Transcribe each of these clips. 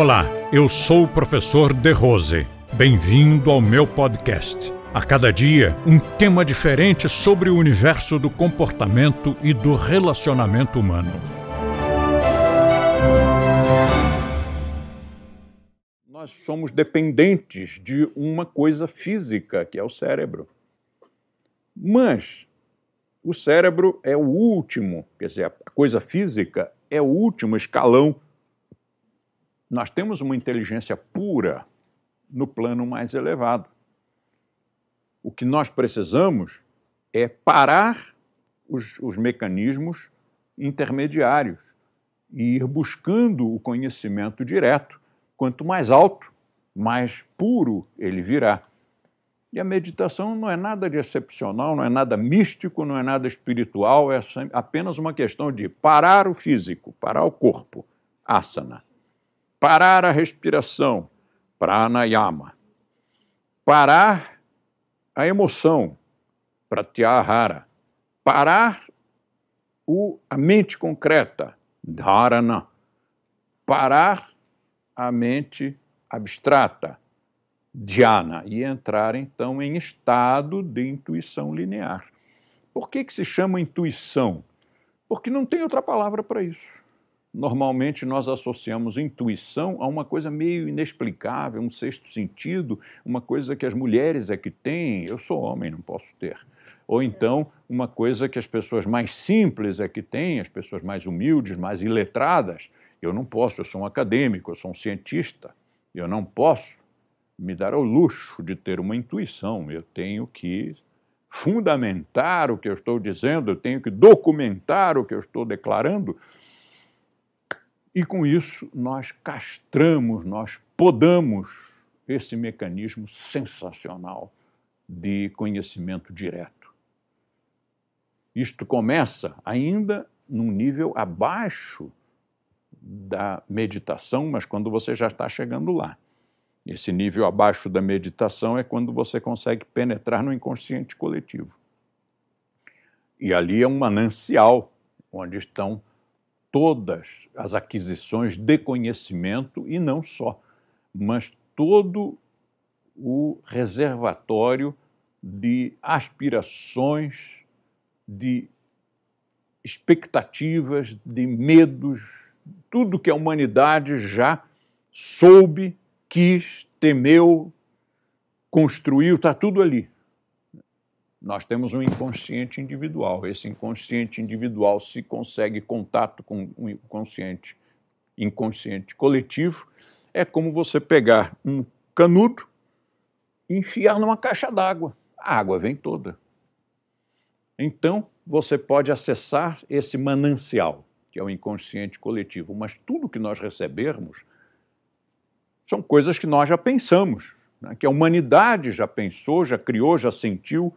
Olá, eu sou o professor De Rose. Bem-vindo ao meu podcast. A cada dia, um tema diferente sobre o universo do comportamento e do relacionamento humano. Nós somos dependentes de uma coisa física, que é o cérebro. Mas o cérebro é o último, quer dizer, a coisa física é o último escalão. Nós temos uma inteligência pura no plano mais elevado. O que nós precisamos é parar os, os mecanismos intermediários e ir buscando o conhecimento direto. Quanto mais alto, mais puro ele virá. E a meditação não é nada de excepcional, não é nada místico, não é nada espiritual, é apenas uma questão de parar o físico, parar o corpo, asana, parar a respiração, pranayama, parar a emoção, pratyahara, parar o, a mente concreta, dharana, parar a mente abstrata, dhyana e entrar então em estado de intuição linear. Por que, que se chama intuição? Porque não tem outra palavra para isso. Normalmente nós associamos intuição a uma coisa meio inexplicável, um sexto sentido, uma coisa que as mulheres é que têm, eu sou homem, não posso ter. Ou então uma coisa que as pessoas mais simples é que têm, as pessoas mais humildes, mais iletradas. Eu não posso, eu sou um acadêmico, eu sou um cientista, eu não posso me dar o luxo de ter uma intuição. Eu tenho que fundamentar o que eu estou dizendo, eu tenho que documentar o que eu estou declarando. E com isso nós castramos, nós podamos esse mecanismo sensacional de conhecimento direto. Isto começa ainda num nível abaixo da meditação, mas quando você já está chegando lá. Esse nível abaixo da meditação é quando você consegue penetrar no inconsciente coletivo. E ali é um manancial onde estão todas as aquisições de conhecimento e não só, mas todo o reservatório de aspirações, de expectativas, de medos, tudo que a humanidade já soube quis, temeu, construiu, está tudo ali. Nós temos um inconsciente individual. Esse inconsciente individual, se consegue contato com o inconsciente, inconsciente coletivo, é como você pegar um canudo e enfiar numa caixa d'água. A água vem toda. Então, você pode acessar esse manancial, que é o inconsciente coletivo, mas tudo que nós recebermos são coisas que nós já pensamos, né? que a humanidade já pensou, já criou, já sentiu,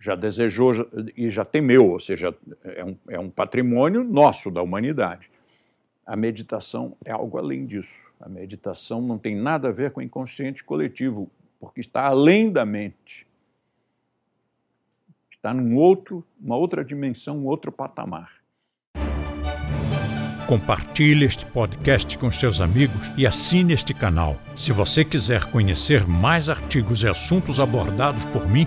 já desejou e já temeu, ou seja, é um, é um patrimônio nosso da humanidade. A meditação é algo além disso. A meditação não tem nada a ver com o inconsciente coletivo, porque está além da mente. Está num outro, uma outra dimensão, um outro patamar. Compartilhe este podcast com seus amigos e assine este canal. Se você quiser conhecer mais artigos e assuntos abordados por mim,